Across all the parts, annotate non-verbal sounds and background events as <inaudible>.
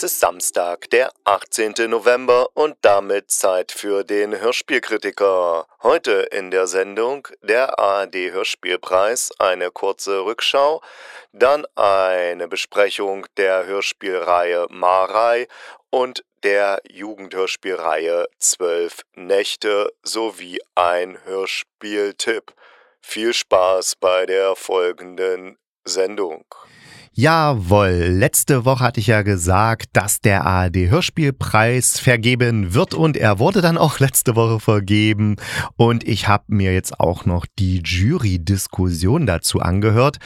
Es ist Samstag, der 18. November und damit Zeit für den Hörspielkritiker. Heute in der Sendung der ARD Hörspielpreis, eine kurze Rückschau, dann eine Besprechung der Hörspielreihe Marei und der Jugendhörspielreihe Zwölf Nächte sowie ein Hörspieltipp. Viel Spaß bei der folgenden Sendung. Jawohl, letzte Woche hatte ich ja gesagt, dass der ARD Hörspielpreis vergeben wird und er wurde dann auch letzte Woche vergeben und ich habe mir jetzt auch noch die Jury-Diskussion dazu angehört.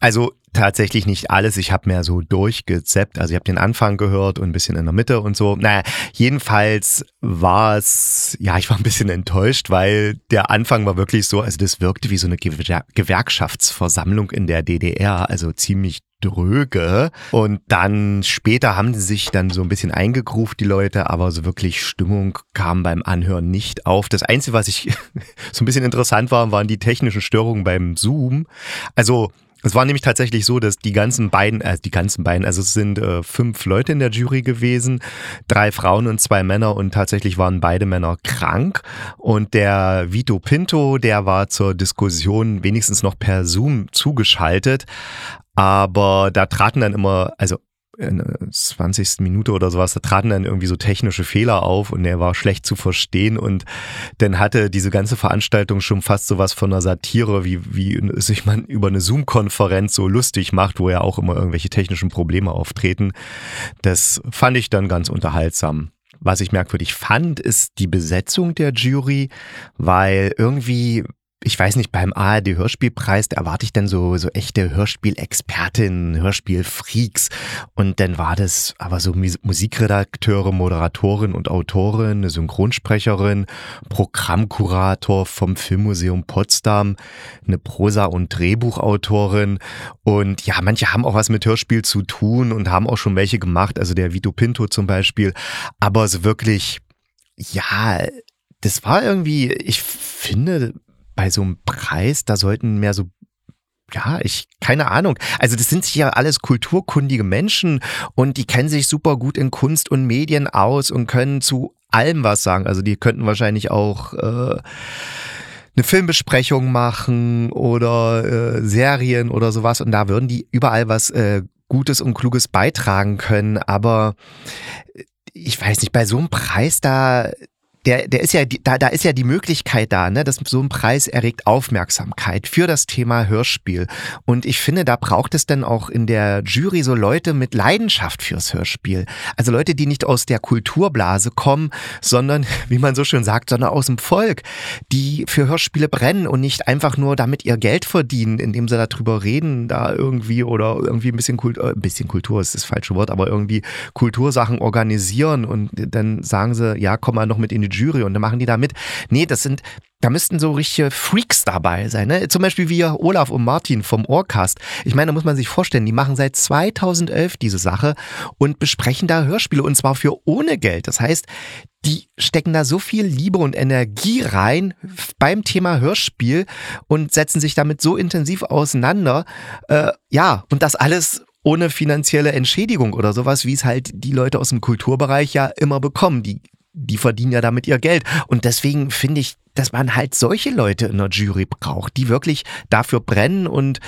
Also tatsächlich nicht alles. Ich habe mehr so durchgezeppt. Also ich habe den Anfang gehört und ein bisschen in der Mitte und so. Naja, jedenfalls war es, ja, ich war ein bisschen enttäuscht, weil der Anfang war wirklich so, also das wirkte wie so eine Gewerkschaftsversammlung in der DDR, also ziemlich dröge. Und dann später haben sie sich dann so ein bisschen eingegruft, die Leute, aber so wirklich Stimmung kam beim Anhören nicht auf. Das Einzige, was ich <laughs> so ein bisschen interessant war, waren die technischen Störungen beim Zoom. Also es war nämlich tatsächlich so, dass die ganzen beiden, äh, die ganzen beiden, also es sind äh, fünf Leute in der Jury gewesen, drei Frauen und zwei Männer und tatsächlich waren beide Männer krank. Und der Vito Pinto, der war zur Diskussion wenigstens noch per Zoom zugeschaltet. Aber da traten dann immer, also in der 20. Minute oder sowas, da traten dann irgendwie so technische Fehler auf und er war schlecht zu verstehen und dann hatte diese ganze Veranstaltung schon fast sowas von einer Satire, wie, wie sich man über eine Zoom-Konferenz so lustig macht, wo ja auch immer irgendwelche technischen Probleme auftreten. Das fand ich dann ganz unterhaltsam. Was ich merkwürdig fand, ist die Besetzung der Jury, weil irgendwie ich weiß nicht, beim ARD Hörspielpreis, erwarte ich dann so, so echte Hörspielexpertinnen, Hörspielfreaks. Und dann war das aber so Musikredakteure, Moderatorin und Autorin, eine Synchronsprecherin, Programmkurator vom Filmmuseum Potsdam, eine Prosa- und Drehbuchautorin. Und ja, manche haben auch was mit Hörspiel zu tun und haben auch schon welche gemacht, also der Vito Pinto zum Beispiel. Aber so wirklich, ja, das war irgendwie, ich finde, bei so einem Preis, da sollten mehr so ja, ich, keine Ahnung. Also das sind ja alles kulturkundige Menschen und die kennen sich super gut in Kunst und Medien aus und können zu allem was sagen. Also die könnten wahrscheinlich auch äh, eine Filmbesprechung machen oder äh, Serien oder sowas und da würden die überall was äh, Gutes und Kluges beitragen können. Aber ich weiß nicht, bei so einem Preis da, der, der ist ja, da, da ist ja die Möglichkeit da, ne, dass so ein Preis erregt Aufmerksamkeit für das Thema Hörspiel. Und ich finde, da braucht es dann auch in der Jury so Leute mit Leidenschaft fürs Hörspiel. Also Leute, die nicht aus der Kulturblase kommen, sondern, <laughs> wie man so schön sagt, sondern aus dem Volk, die für Hörspiele brennen und nicht einfach nur damit ihr Geld verdienen, indem sie darüber reden, da irgendwie oder irgendwie ein bisschen Kultur, ein bisschen Kultur ist das falsche Wort, aber irgendwie Kultursachen organisieren und dann sagen sie, ja, komm mal noch mit in die Jury und dann machen die da mit. Nee, das sind, da müssten so richtige Freaks dabei sein. Ne? Zum Beispiel wie Olaf und Martin vom Ohrcast. Ich meine, da muss man sich vorstellen, die machen seit 2011 diese Sache und besprechen da Hörspiele und zwar für ohne Geld. Das heißt, die stecken da so viel Liebe und Energie rein beim Thema Hörspiel und setzen sich damit so intensiv auseinander. Äh, ja, und das alles ohne finanzielle Entschädigung oder sowas, wie es halt die Leute aus dem Kulturbereich ja immer bekommen. Die die verdienen ja damit ihr Geld. Und deswegen finde ich, dass man halt solche Leute in der Jury braucht, die wirklich dafür brennen und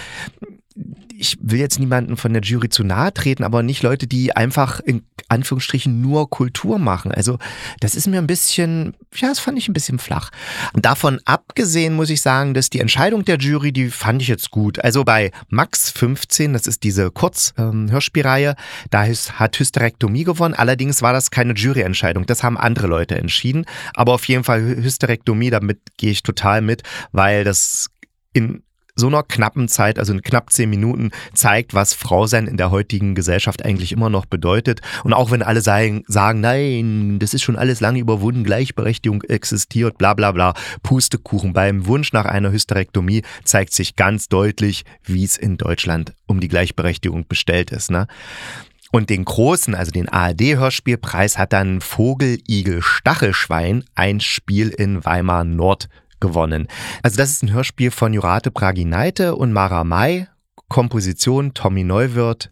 ich will jetzt niemanden von der Jury zu nahe treten, aber nicht Leute, die einfach in Anführungsstrichen nur Kultur machen. Also das ist mir ein bisschen, ja, das fand ich ein bisschen flach. Davon abgesehen muss ich sagen, dass die Entscheidung der Jury, die fand ich jetzt gut. Also bei Max 15, das ist diese Kurz-Hörspielreihe, ähm, da ist, hat Hysterektomie gewonnen. Allerdings war das keine Juryentscheidung. Das haben andere Leute entschieden. Aber auf jeden Fall Hysterektomie, damit gehe ich total mit, weil das in so einer knappen Zeit, also in knapp zehn Minuten, zeigt, was Frausein in der heutigen Gesellschaft eigentlich immer noch bedeutet. Und auch wenn alle sagen, nein, das ist schon alles lange überwunden, Gleichberechtigung existiert, bla bla bla, Pustekuchen. Beim Wunsch nach einer Hysterektomie zeigt sich ganz deutlich, wie es in Deutschland um die Gleichberechtigung bestellt ist. Ne? Und den großen, also den ARD-Hörspielpreis, hat dann Vogeligel Stachelschwein, ein Spiel in Weimar Nord gewonnen. Also das ist ein Hörspiel von Jurate Braginaite und Mara May, Komposition Tommy Neuwirth,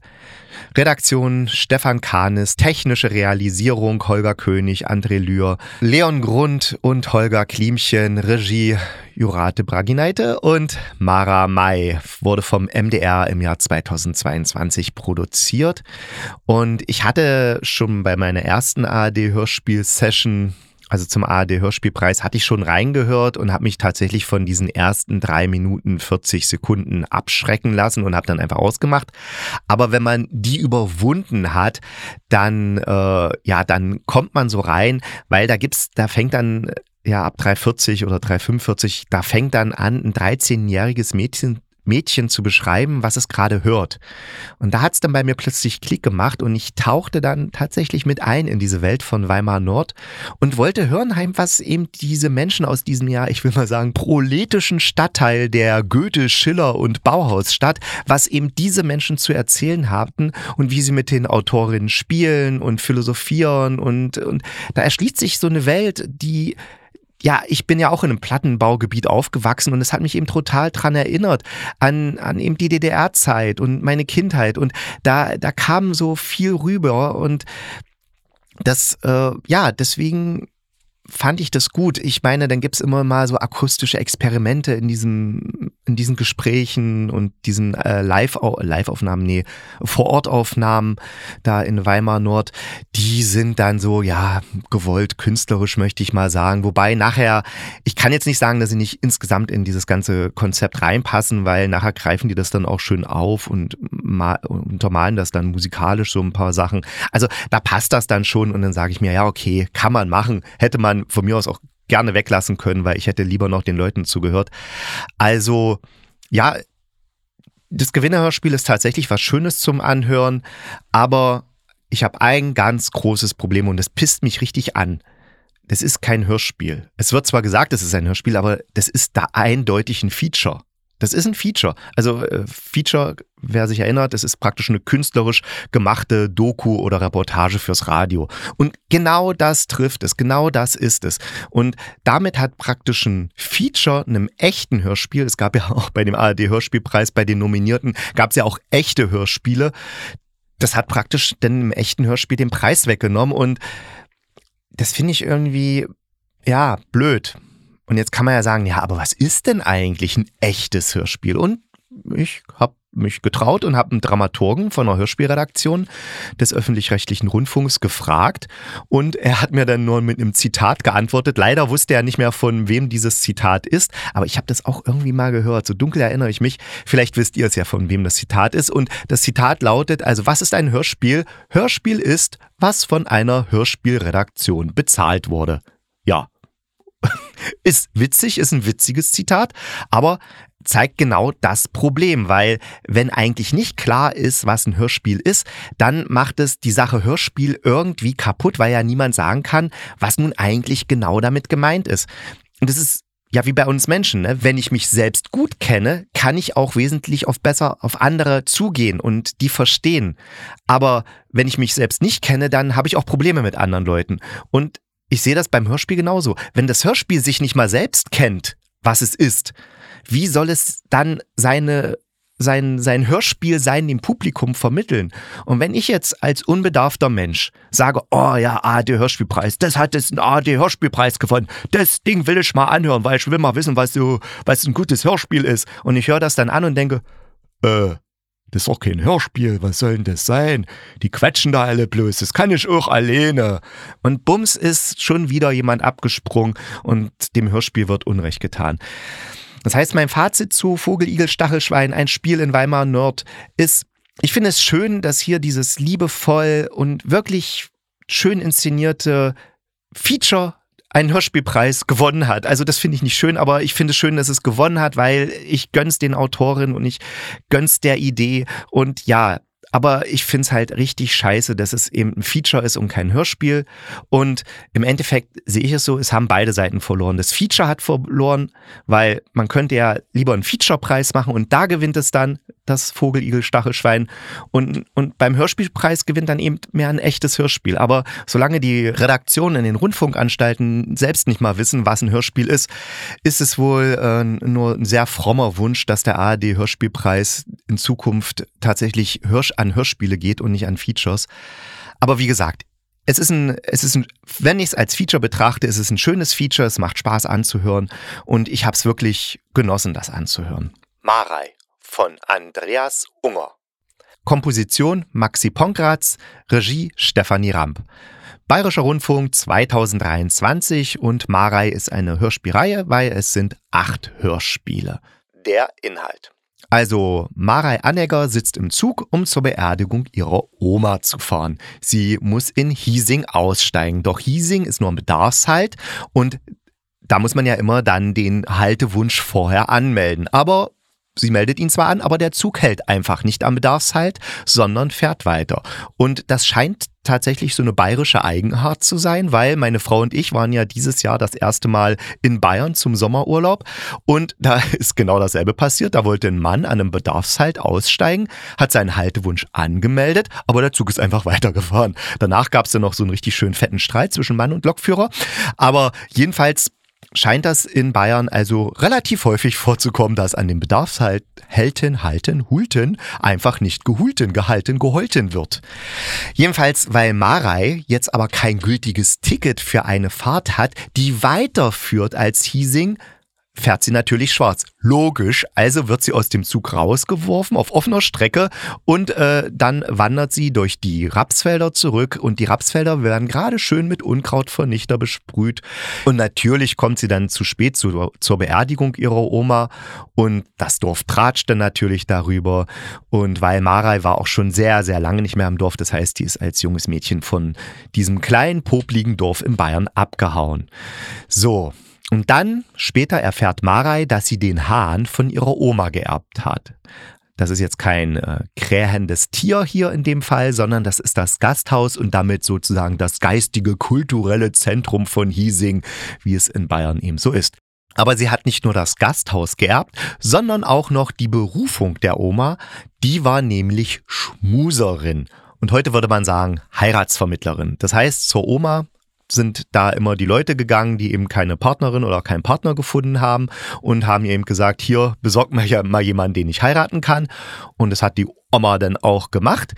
Redaktion Stefan Kahnes, technische Realisierung Holger König, André Lühr, Leon Grund und Holger Klimchen, Regie Jurate Braginaite und Mara May. Wurde vom MDR im Jahr 2022 produziert. Und ich hatte schon bei meiner ersten ARD-Hörspiel-Session also zum ARD-Hörspielpreis, hatte ich schon reingehört und habe mich tatsächlich von diesen ersten drei Minuten 40 Sekunden abschrecken lassen und habe dann einfach ausgemacht. Aber wenn man die überwunden hat, dann, äh, ja, dann kommt man so rein, weil da gibt's, da fängt dann ja, ab 340 oder 345, da fängt dann an, ein 13-jähriges Mädchen Mädchen zu beschreiben, was es gerade hört. Und da hat es dann bei mir plötzlich Klick gemacht und ich tauchte dann tatsächlich mit ein in diese Welt von Weimar Nord und wollte hören, was eben diese Menschen aus diesem Jahr, ich will mal sagen, proletischen Stadtteil der Goethe, Schiller und Bauhausstadt, was eben diese Menschen zu erzählen hatten und wie sie mit den Autorinnen spielen und philosophieren und, und da erschließt sich so eine Welt, die ja, ich bin ja auch in einem Plattenbaugebiet aufgewachsen und es hat mich eben total dran erinnert an, an eben die DDR-Zeit und meine Kindheit und da, da kam so viel rüber und das, äh, ja, deswegen fand ich das gut. Ich meine, dann gibt's immer mal so akustische Experimente in diesen, in diesen Gesprächen und diesen äh, Live Live-Aufnahmen, nee, Vorortaufnahmen da in Weimar Nord. Die sind dann so, ja, gewollt künstlerisch, möchte ich mal sagen. Wobei nachher, ich kann jetzt nicht sagen, dass sie nicht insgesamt in dieses ganze Konzept reinpassen, weil nachher greifen die das dann auch schön auf und mal, untermalen das dann musikalisch so ein paar Sachen. Also da passt das dann schon und dann sage ich mir, ja, okay, kann man machen. Hätte man von mir aus auch gerne weglassen können, weil ich hätte lieber noch den Leuten zugehört. Also, ja, das Gewinnerhörspiel ist tatsächlich was Schönes zum Anhören, aber ich habe ein ganz großes Problem und das pisst mich richtig an. Das ist kein Hörspiel. Es wird zwar gesagt, es ist ein Hörspiel, aber das ist da eindeutig ein Feature. Das ist ein Feature. Also äh, Feature, wer sich erinnert, das ist praktisch eine künstlerisch gemachte Doku oder Reportage fürs Radio. Und genau das trifft es, genau das ist es. Und damit hat praktisch ein Feature einem echten Hörspiel, es gab ja auch bei dem ARD-Hörspielpreis, bei den Nominierten, gab es ja auch echte Hörspiele. Das hat praktisch dann im echten Hörspiel den Preis weggenommen und das finde ich irgendwie, ja, blöd. Und jetzt kann man ja sagen, ja, aber was ist denn eigentlich ein echtes Hörspiel? Und ich habe mich getraut und habe einen Dramaturgen von einer Hörspielredaktion des öffentlich-rechtlichen Rundfunks gefragt und er hat mir dann nur mit einem Zitat geantwortet. Leider wusste er nicht mehr, von wem dieses Zitat ist, aber ich habe das auch irgendwie mal gehört. So dunkel erinnere ich mich. Vielleicht wisst ihr es ja, von wem das Zitat ist. Und das Zitat lautet, also was ist ein Hörspiel? Hörspiel ist, was von einer Hörspielredaktion bezahlt wurde. Ja, ist witzig, ist ein witziges Zitat, aber zeigt genau das Problem, weil wenn eigentlich nicht klar ist, was ein Hörspiel ist, dann macht es die Sache Hörspiel irgendwie kaputt, weil ja niemand sagen kann, was nun eigentlich genau damit gemeint ist. Und das ist ja wie bei uns Menschen, ne? wenn ich mich selbst gut kenne, kann ich auch wesentlich oft besser auf andere zugehen und die verstehen. Aber wenn ich mich selbst nicht kenne, dann habe ich auch Probleme mit anderen Leuten. Und ich sehe das beim Hörspiel genauso. Wenn das Hörspiel sich nicht mal selbst kennt, was es ist, wie soll es dann seine sein, sein Hörspiel sein dem Publikum vermitteln. Und wenn ich jetzt als unbedarfter Mensch sage, oh ja, ARD-Hörspielpreis, das hat jetzt einen ARD-Hörspielpreis gewonnen, das Ding will ich mal anhören, weil ich will mal wissen, was so, was ein gutes Hörspiel ist. Und ich höre das dann an und denke, äh, das ist doch kein Hörspiel, was soll denn das sein? Die quetschen da alle bloß, das kann ich auch alleine. Und bums ist schon wieder jemand abgesprungen und dem Hörspiel wird Unrecht getan. Das heißt, mein Fazit zu Vogel, Igel, Stachelschwein, ein Spiel in Weimar Nord, ist, ich finde es schön, dass hier dieses liebevoll und wirklich schön inszenierte Feature einen Hörspielpreis gewonnen hat. Also das finde ich nicht schön, aber ich finde es schön, dass es gewonnen hat, weil ich gönn's den Autorinnen und ich gönn's der Idee. Und ja, aber ich finde es halt richtig scheiße, dass es eben ein Feature ist und kein Hörspiel. Und im Endeffekt sehe ich es so, es haben beide Seiten verloren. Das Feature hat verloren, weil man könnte ja lieber einen Feature-Preis machen und da gewinnt es dann das Vogeligel Stachelschwein. Und, und beim Hörspielpreis gewinnt dann eben mehr ein echtes Hörspiel. Aber solange die Redaktionen in den Rundfunkanstalten selbst nicht mal wissen, was ein Hörspiel ist, ist es wohl äh, nur ein sehr frommer Wunsch, dass der ARD-Hörspielpreis in Zukunft tatsächlich Hörsch an Hörspiele geht und nicht an Features. Aber wie gesagt, es ist ein, es ist ein, wenn ich es als Feature betrachte, ist es ein schönes Feature, es macht Spaß anzuhören und ich habe es wirklich genossen, das anzuhören. Marei von Andreas Unger. Komposition Maxi Ponkratz, Regie Stefanie Ramp. Bayerischer Rundfunk 2023 und Marei ist eine Hörspielreihe, weil es sind acht Hörspiele. Der Inhalt. Also Marei Anegger sitzt im Zug, um zur Beerdigung ihrer Oma zu fahren. Sie muss in Hiesing aussteigen. Doch Hiesing ist nur ein Bedarfshalt und da muss man ja immer dann den Haltewunsch vorher anmelden. Aber Sie meldet ihn zwar an, aber der Zug hält einfach nicht am Bedarfshalt, sondern fährt weiter. Und das scheint tatsächlich so eine bayerische Eigenart zu sein, weil meine Frau und ich waren ja dieses Jahr das erste Mal in Bayern zum Sommerurlaub und da <laughs> ist genau dasselbe passiert. Da wollte ein Mann an einem Bedarfshalt aussteigen, hat seinen Haltewunsch angemeldet, aber der Zug ist einfach <laughs> weitergefahren. Danach gab es dann noch so einen richtig schönen fetten Streit zwischen Mann und Lokführer, aber jedenfalls scheint das in Bayern also relativ häufig vorzukommen, dass an den Bedarfshalten, halten, hulten einfach nicht gehulten, gehalten, geholten wird. Jedenfalls, weil Marei jetzt aber kein gültiges Ticket für eine Fahrt hat, die weiterführt als Hiesing, fährt sie natürlich schwarz. Logisch, also wird sie aus dem Zug rausgeworfen auf offener Strecke und äh, dann wandert sie durch die Rapsfelder zurück und die Rapsfelder werden gerade schön mit Unkrautvernichter besprüht und natürlich kommt sie dann zu spät zu, zur Beerdigung ihrer Oma und das Dorf tratschte natürlich darüber und weil Marei war auch schon sehr, sehr lange nicht mehr im Dorf, das heißt, die ist als junges Mädchen von diesem kleinen, popligen Dorf in Bayern abgehauen. So, und dann später erfährt Marei, dass sie den Hahn von ihrer Oma geerbt hat. Das ist jetzt kein äh, krähendes Tier hier in dem Fall, sondern das ist das Gasthaus und damit sozusagen das geistige, kulturelle Zentrum von Hiesing, wie es in Bayern eben so ist. Aber sie hat nicht nur das Gasthaus geerbt, sondern auch noch die Berufung der Oma. Die war nämlich Schmuserin. Und heute würde man sagen Heiratsvermittlerin. Das heißt, zur Oma sind da immer die Leute gegangen, die eben keine Partnerin oder keinen Partner gefunden haben und haben eben gesagt, hier besorgt mir ja mal jemanden, den ich heiraten kann. Und das hat die Oma dann auch gemacht.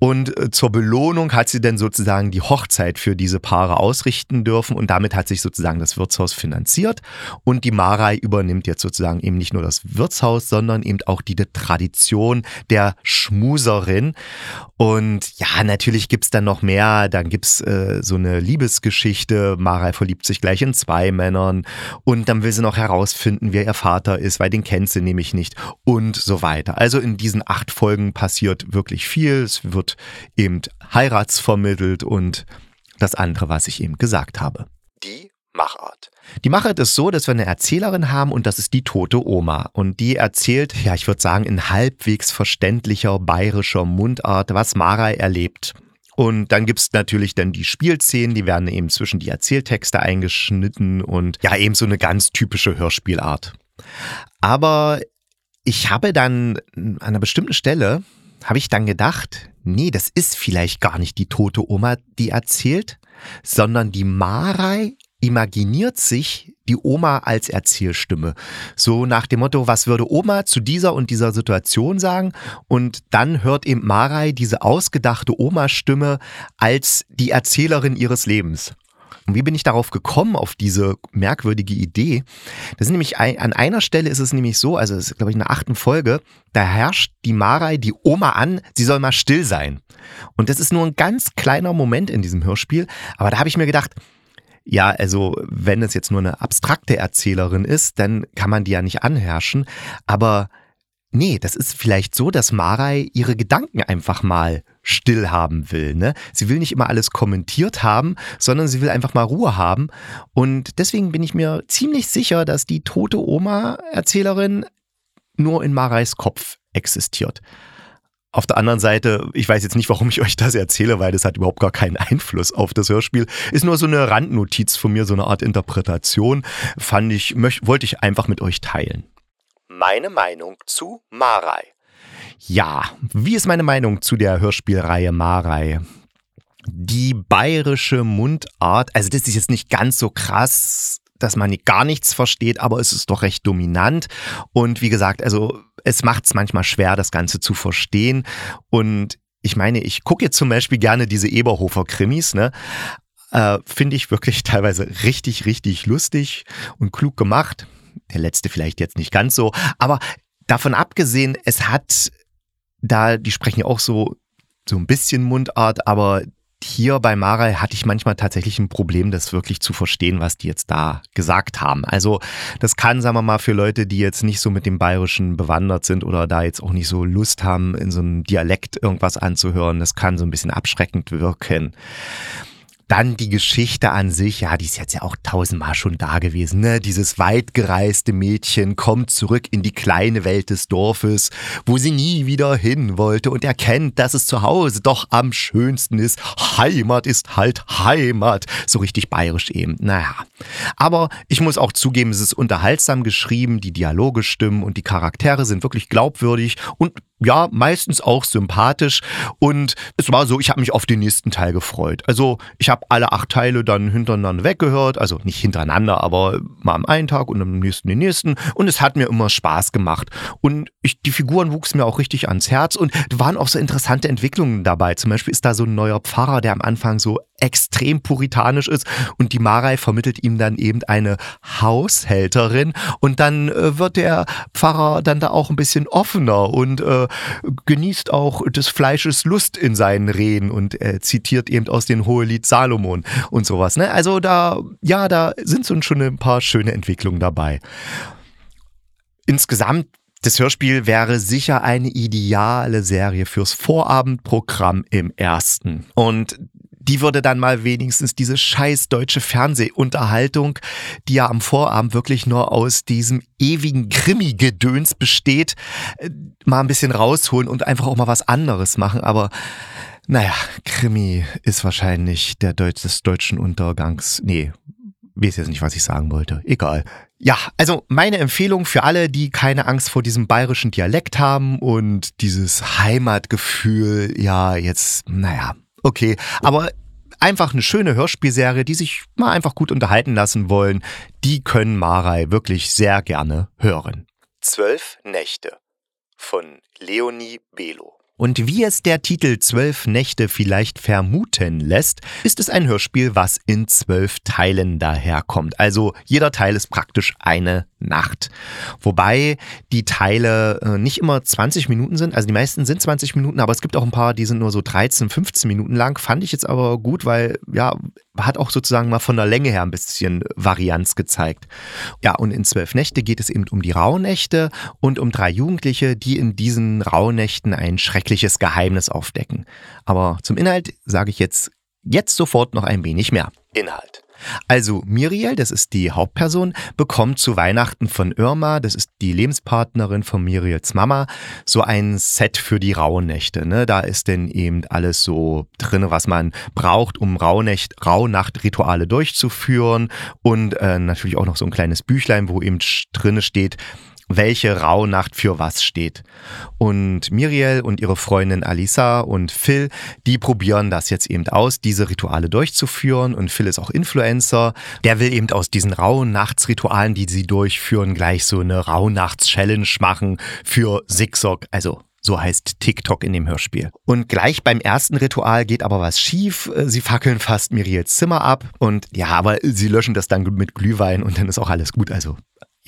Und äh, zur Belohnung hat sie dann sozusagen die Hochzeit für diese Paare ausrichten dürfen und damit hat sich sozusagen das Wirtshaus finanziert. Und die Marei übernimmt jetzt sozusagen eben nicht nur das Wirtshaus, sondern eben auch die Tradition der Schmuserin. Und ja, natürlich gibt's dann noch mehr. Dann gibt's äh, so eine Liebesgeschichte. Marei verliebt sich gleich in zwei Männern und dann will sie noch herausfinden, wer ihr Vater ist, weil den kennt sie nämlich nicht und so weiter. Also in diesen acht Folgen passiert wirklich viel. Es wird eben heiratsvermittelt und das andere, was ich eben gesagt habe. Die Machart. Die Machart ist so, dass wir eine Erzählerin haben und das ist die tote Oma. Und die erzählt, ja, ich würde sagen, in halbwegs verständlicher bayerischer Mundart, was Marei erlebt. Und dann gibt es natürlich dann die Spielszenen, die werden eben zwischen die Erzähltexte eingeschnitten und ja, eben so eine ganz typische Hörspielart. Aber ich habe dann an einer bestimmten Stelle, habe ich dann gedacht, nee, das ist vielleicht gar nicht die tote Oma, die erzählt, sondern die Marei imaginiert sich die Oma als Erzählstimme. So nach dem Motto, was würde Oma zu dieser und dieser Situation sagen? Und dann hört eben Marei diese ausgedachte Oma-Stimme als die Erzählerin ihres Lebens. Und wie bin ich darauf gekommen, auf diese merkwürdige Idee? Das ist nämlich ein, an einer Stelle ist es nämlich so, also es ist, glaube ich, in der achten Folge, da herrscht die Marei die Oma an, sie soll mal still sein. Und das ist nur ein ganz kleiner Moment in diesem Hörspiel, aber da habe ich mir gedacht, ja, also wenn es jetzt nur eine abstrakte Erzählerin ist, dann kann man die ja nicht anherrschen, aber nee, das ist vielleicht so, dass Marei ihre Gedanken einfach mal still haben will. Ne? Sie will nicht immer alles kommentiert haben, sondern sie will einfach mal Ruhe haben. Und deswegen bin ich mir ziemlich sicher, dass die tote Oma-Erzählerin nur in Mareis Kopf existiert. Auf der anderen Seite, ich weiß jetzt nicht, warum ich euch das erzähle, weil das hat überhaupt gar keinen Einfluss auf das Hörspiel. Ist nur so eine Randnotiz von mir, so eine Art Interpretation. Fand ich, möcht, wollte ich einfach mit euch teilen. Meine Meinung zu Marei. Ja, wie ist meine Meinung zu der Hörspielreihe Marei? Die bayerische Mundart, also das ist jetzt nicht ganz so krass, dass man gar nichts versteht, aber es ist doch recht dominant. Und wie gesagt, also es macht es manchmal schwer, das Ganze zu verstehen. Und ich meine, ich gucke jetzt zum Beispiel gerne diese Eberhofer-Krimis, ne? Äh, Finde ich wirklich <laughs> teilweise richtig, richtig lustig und klug gemacht. Der letzte vielleicht jetzt nicht ganz so. Aber davon abgesehen, es hat da, die sprechen ja auch so, so ein bisschen Mundart, aber hier bei Marei hatte ich manchmal tatsächlich ein Problem, das wirklich zu verstehen, was die jetzt da gesagt haben. Also das kann, sagen wir mal, für Leute, die jetzt nicht so mit dem Bayerischen bewandert sind oder da jetzt auch nicht so Lust haben, in so einem Dialekt irgendwas anzuhören, das kann so ein bisschen abschreckend wirken. Dann die Geschichte an sich, ja, die ist jetzt ja auch tausendmal schon da gewesen. Ne? Dieses weitgereiste Mädchen kommt zurück in die kleine Welt des Dorfes, wo sie nie wieder hin wollte und erkennt, dass es zu Hause doch am schönsten ist. Heimat ist halt Heimat. So richtig bayerisch eben. Naja. Aber ich muss auch zugeben, es ist unterhaltsam geschrieben, die Dialoge stimmen und die Charaktere sind wirklich glaubwürdig und ja, meistens auch sympathisch. Und es war so, ich habe mich auf den nächsten Teil gefreut. Also ich habe alle acht Teile dann hintereinander weggehört. Also nicht hintereinander, aber mal am einen Tag und am nächsten den nächsten. Und es hat mir immer Spaß gemacht. Und ich, die Figuren wuchsen mir auch richtig ans Herz. Und waren auch so interessante Entwicklungen dabei. Zum Beispiel ist da so ein neuer Pfarrer, der am Anfang so extrem puritanisch ist. Und die Marei vermittelt ihm dann eben eine Haushälterin. Und dann äh, wird der Pfarrer dann da auch ein bisschen offener und äh, genießt auch des Fleisches Lust in seinen Reden und äh, zitiert eben aus dem Hohelied Salomon und sowas. Ne? Also da, ja, da sind schon ein paar schöne Entwicklungen dabei. Insgesamt das Hörspiel wäre sicher eine ideale Serie fürs Vorabendprogramm im ersten. Und die würde dann mal wenigstens diese scheiß deutsche Fernsehunterhaltung, die ja am Vorabend wirklich nur aus diesem ewigen Krimi-Gedöns besteht, äh, mal ein bisschen rausholen und einfach auch mal was anderes machen. Aber naja, Krimi ist wahrscheinlich der Deutsch des deutschen Untergangs. Nee, weiß jetzt nicht, was ich sagen wollte. Egal. Ja, also meine Empfehlung für alle, die keine Angst vor diesem bayerischen Dialekt haben und dieses Heimatgefühl, ja, jetzt, naja, okay. Aber einfach eine schöne Hörspielserie, die sich mal einfach gut unterhalten lassen wollen, die können Marei wirklich sehr gerne hören. Zwölf Nächte von Leonie Belo. Und wie es der Titel Zwölf Nächte vielleicht vermuten lässt, ist es ein Hörspiel, was in zwölf Teilen daherkommt. Also jeder Teil ist praktisch eine Nacht. Wobei die Teile äh, nicht immer 20 Minuten sind, also die meisten sind 20 Minuten, aber es gibt auch ein paar, die sind nur so 13, 15 Minuten lang. Fand ich jetzt aber gut, weil ja, hat auch sozusagen mal von der Länge her ein bisschen Varianz gezeigt. Ja, und in Zwölf Nächte geht es eben um die Rauhnächte und um drei Jugendliche, die in diesen Rauhnächten ein schreckliches Geheimnis aufdecken. Aber zum Inhalt sage ich jetzt, jetzt sofort noch ein wenig mehr. Inhalt. Also Miriel, das ist die Hauptperson, bekommt zu Weihnachten von Irma, das ist die Lebenspartnerin von Miriels Mama, so ein Set für die Rauhnächte. Ne? Da ist denn eben alles so drin, was man braucht, um Rauhnacht, Rauhnacht-Rituale durchzuführen und äh, natürlich auch noch so ein kleines Büchlein, wo eben drinne steht, welche Rauhnacht für was steht. Und Miriel und ihre Freundin Alisa und Phil, die probieren das jetzt eben aus, diese Rituale durchzuführen. Und Phil ist auch Influencer. Der will eben aus diesen Rauhnachtsritualen, die sie durchführen, gleich so eine Rauhnachts-Challenge machen für Zigzag, also so heißt TikTok in dem Hörspiel. Und gleich beim ersten Ritual geht aber was schief. Sie fackeln fast Miriels Zimmer ab. Und ja, aber sie löschen das dann mit Glühwein und dann ist auch alles gut. Also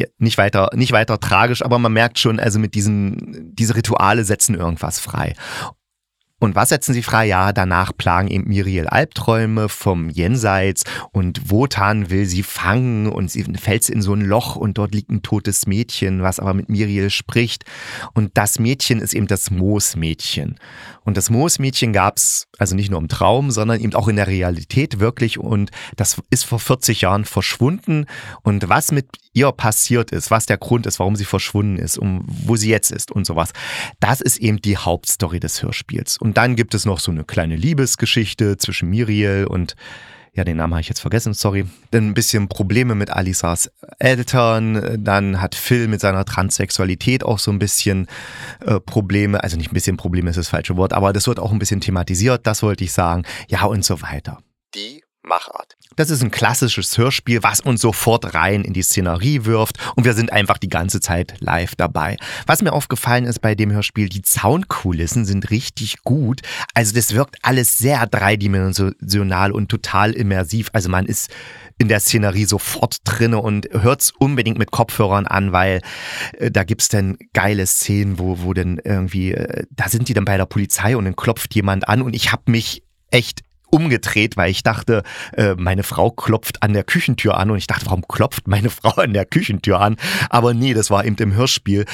ja, nicht weiter, nicht weiter tragisch, aber man merkt schon, also mit diesen, diese Rituale setzen irgendwas frei. Und was setzen sie frei? Ja, danach plagen eben Miriel Albträume vom Jenseits und Wotan will sie fangen und sie fällt in so ein Loch und dort liegt ein totes Mädchen, was aber mit Miriel spricht. Und das Mädchen ist eben das Moosmädchen. Und das Moosmädchen gab es also nicht nur im Traum, sondern eben auch in der Realität wirklich. Und das ist vor 40 Jahren verschwunden. Und was mit ihr passiert ist, was der Grund ist, warum sie verschwunden ist, um wo sie jetzt ist und sowas, das ist eben die Hauptstory des Hörspiels. Und und dann gibt es noch so eine kleine Liebesgeschichte zwischen Miriel und ja, den Namen habe ich jetzt vergessen, sorry. Dann ein bisschen Probleme mit Alisas Eltern. Dann hat Phil mit seiner Transsexualität auch so ein bisschen äh, Probleme. Also nicht ein bisschen Probleme ist das falsche Wort, aber das wird auch ein bisschen thematisiert, das wollte ich sagen. Ja, und so weiter. Die Machart. Das ist ein klassisches Hörspiel, was uns sofort rein in die Szenerie wirft und wir sind einfach die ganze Zeit live dabei. Was mir aufgefallen ist bei dem Hörspiel, die Soundkulissen sind richtig gut. Also das wirkt alles sehr dreidimensional und total immersiv. Also man ist in der Szenerie sofort drinne und hört es unbedingt mit Kopfhörern an, weil äh, da es dann geile Szenen, wo, wo dann irgendwie, äh, da sind die dann bei der Polizei und dann klopft jemand an und ich habe mich echt umgedreht, weil ich dachte, äh, meine Frau klopft an der Küchentür an und ich dachte, warum klopft meine <laughs> Frau an der Küchentür an? Aber nee, das war eben im Hörspiel.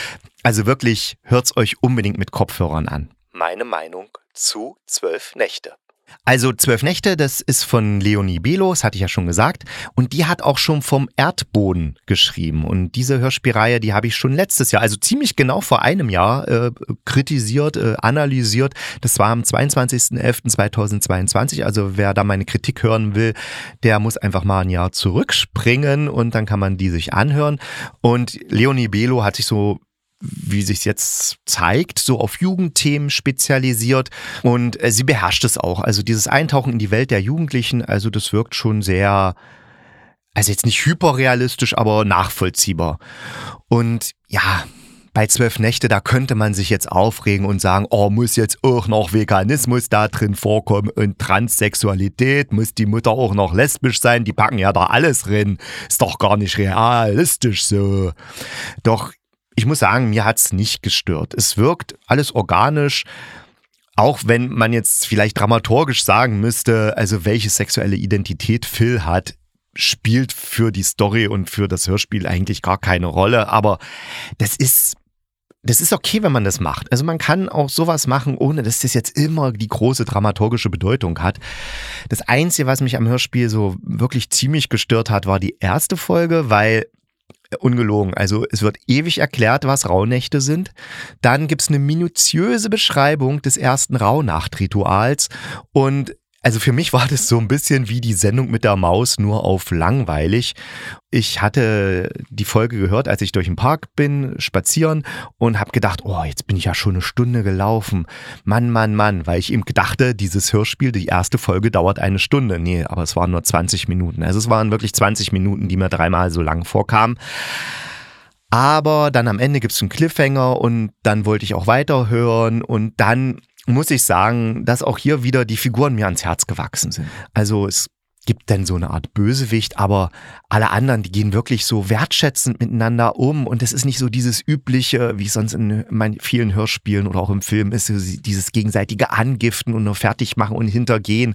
Also wirklich, hört's euch unbedingt mit Kopfhörern an. Meine Meinung zu zwölf Nächte. Also Zwölf Nächte, das ist von Leonie Belo, das hatte ich ja schon gesagt. Und die hat auch schon vom Erdboden geschrieben. Und diese Hörspielreihe, die habe ich schon letztes Jahr, also ziemlich genau vor einem Jahr, äh, kritisiert, äh, analysiert. Das war am 22.11.2022. Also wer da meine Kritik hören will, der muss einfach mal ein Jahr zurückspringen und dann kann man die sich anhören. Und Leonie Belo hat sich so wie sich jetzt zeigt, so auf Jugendthemen spezialisiert und äh, sie beherrscht es auch. Also dieses Eintauchen in die Welt der Jugendlichen, also das wirkt schon sehr, also jetzt nicht hyperrealistisch, aber nachvollziehbar. Und ja, bei zwölf Nächte, da könnte man sich jetzt aufregen und sagen, oh, muss jetzt auch noch Veganismus da drin vorkommen und Transsexualität, muss die Mutter auch noch lesbisch sein, die packen ja da alles drin, ist doch gar nicht realistisch so. Doch ich muss sagen, mir hat es nicht gestört. Es wirkt alles organisch. Auch wenn man jetzt vielleicht dramaturgisch sagen müsste, also welche sexuelle Identität Phil hat, spielt für die Story und für das Hörspiel eigentlich gar keine Rolle. Aber das ist das ist okay, wenn man das macht. Also man kann auch sowas machen, ohne dass das jetzt immer die große dramaturgische Bedeutung hat. Das Einzige, was mich am Hörspiel so wirklich ziemlich gestört hat, war die erste Folge, weil Ungelogen. Also es wird ewig erklärt, was Rauhnächte sind. Dann gibt es eine minutiöse Beschreibung des ersten Rauhnachtrituals. Und also für mich war das so ein bisschen wie die Sendung mit der Maus, nur auf langweilig. Ich hatte die Folge gehört, als ich durch den Park bin, spazieren und habe gedacht, oh, jetzt bin ich ja schon eine Stunde gelaufen. Mann, Mann, Mann, weil ich eben gedachte, dieses Hörspiel, die erste Folge dauert eine Stunde. Nee, aber es waren nur 20 Minuten. Also es waren wirklich 20 Minuten, die mir dreimal so lang vorkamen. Aber dann am Ende gibt es einen Cliffhanger und dann wollte ich auch weiterhören und dann muss ich sagen, dass auch hier wieder die Figuren mir ans Herz gewachsen sind. Also es gibt dann so eine Art Bösewicht, aber alle anderen, die gehen wirklich so wertschätzend miteinander um und es ist nicht so dieses übliche, wie es sonst in vielen Hörspielen oder auch im Film ist, dieses gegenseitige Angiften und nur fertig machen und hintergehen.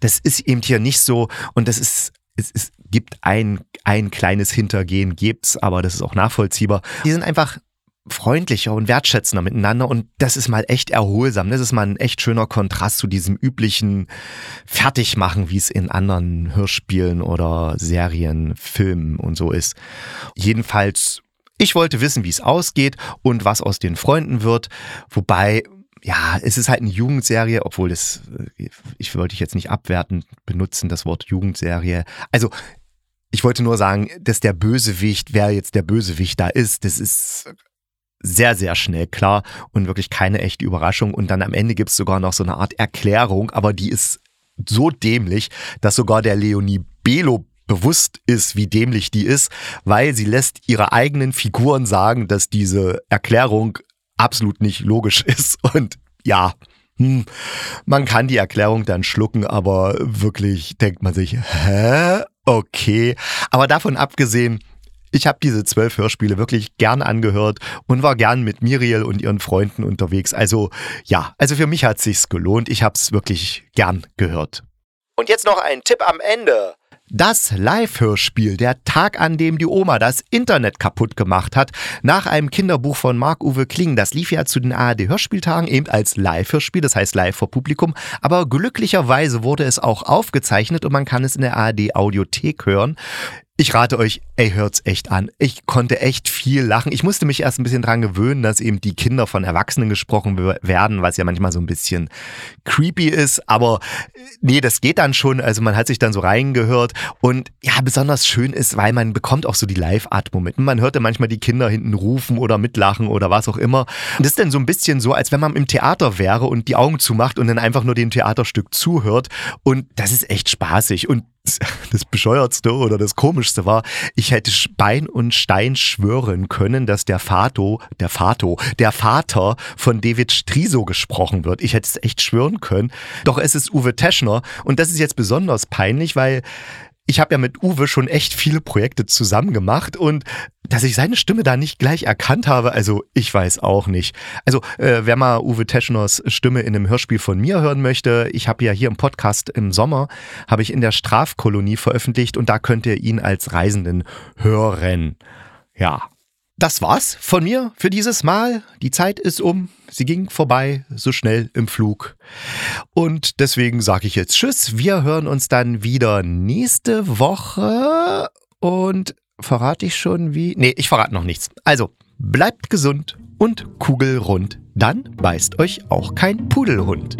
Das ist eben hier nicht so und das ist es, es gibt ein, ein kleines Hintergehen, gibt's, aber das ist auch nachvollziehbar. Die sind einfach freundlicher und wertschätzender miteinander und das ist mal echt erholsam. Das ist mal ein echt schöner Kontrast zu diesem üblichen Fertigmachen, wie es in anderen Hörspielen oder Serien, Filmen und so ist. Jedenfalls, ich wollte wissen, wie es ausgeht und was aus den Freunden wird, wobei ja, es ist halt eine Jugendserie, obwohl das, ich wollte ich jetzt nicht abwertend benutzen, das Wort Jugendserie. Also, ich wollte nur sagen, dass der Bösewicht, wer jetzt der Bösewicht da ist, das ist sehr, sehr schnell klar und wirklich keine echte Überraschung. Und dann am Ende gibt es sogar noch so eine Art Erklärung, aber die ist so dämlich, dass sogar der Leonie Belo bewusst ist, wie dämlich die ist, weil sie lässt ihre eigenen Figuren sagen, dass diese Erklärung absolut nicht logisch <laughs> ist. Und ja, hm, man kann die Erklärung dann schlucken, aber wirklich denkt man sich, hä? Okay. Aber davon abgesehen, ich habe diese zwölf Hörspiele wirklich gern angehört und war gern mit Miriel und ihren Freunden unterwegs. Also ja, also für mich hat es sich gelohnt. Ich habe es wirklich gern gehört. Und jetzt noch ein Tipp am Ende. Das Live-Hörspiel, der Tag, an dem die Oma das Internet kaputt gemacht hat, nach einem Kinderbuch von Marc-Uwe Kling. Das lief ja zu den ARD-Hörspieltagen eben als Live-Hörspiel, das heißt live vor Publikum. Aber glücklicherweise wurde es auch aufgezeichnet und man kann es in der ARD-Audiothek hören. Ich rate euch, ey, hört's echt an. Ich konnte echt viel lachen. Ich musste mich erst ein bisschen dran gewöhnen, dass eben die Kinder von Erwachsenen gesprochen werden, was ja manchmal so ein bisschen creepy ist. Aber äh, nee, das geht dann schon. Also man hat sich dann so reingehört. Und ja, besonders schön ist, weil man bekommt auch so die Live-Atmo mit. Man hörte manchmal die Kinder hinten rufen oder mitlachen oder was auch immer. Und das ist dann so ein bisschen so, als wenn man im Theater wäre und die Augen zumacht und dann einfach nur dem Theaterstück zuhört. Und das ist echt spaßig. Und das Bescheuertste oder das Komischste war, ich hätte Bein und Stein schwören können, dass der Fato, der Fato, der Vater von David Striso gesprochen wird. Ich hätte es echt schwören können. Doch es ist Uwe Teschner und das ist jetzt besonders peinlich, weil ich habe ja mit Uwe schon echt viele Projekte zusammen gemacht und dass ich seine Stimme da nicht gleich erkannt habe, also ich weiß auch nicht. Also äh, wer mal Uwe Teschners Stimme in einem Hörspiel von mir hören möchte, ich habe ja hier im Podcast im Sommer, habe ich in der Strafkolonie veröffentlicht und da könnt ihr ihn als Reisenden hören. Ja, das war's von mir für dieses Mal. Die Zeit ist um. Sie ging vorbei, so schnell im Flug. Und deswegen sage ich jetzt Tschüss. Wir hören uns dann wieder nächste Woche. Und verrate ich schon wie? Nee, ich verrate noch nichts. Also, bleibt gesund und kugelrund. Dann beißt euch auch kein Pudelhund.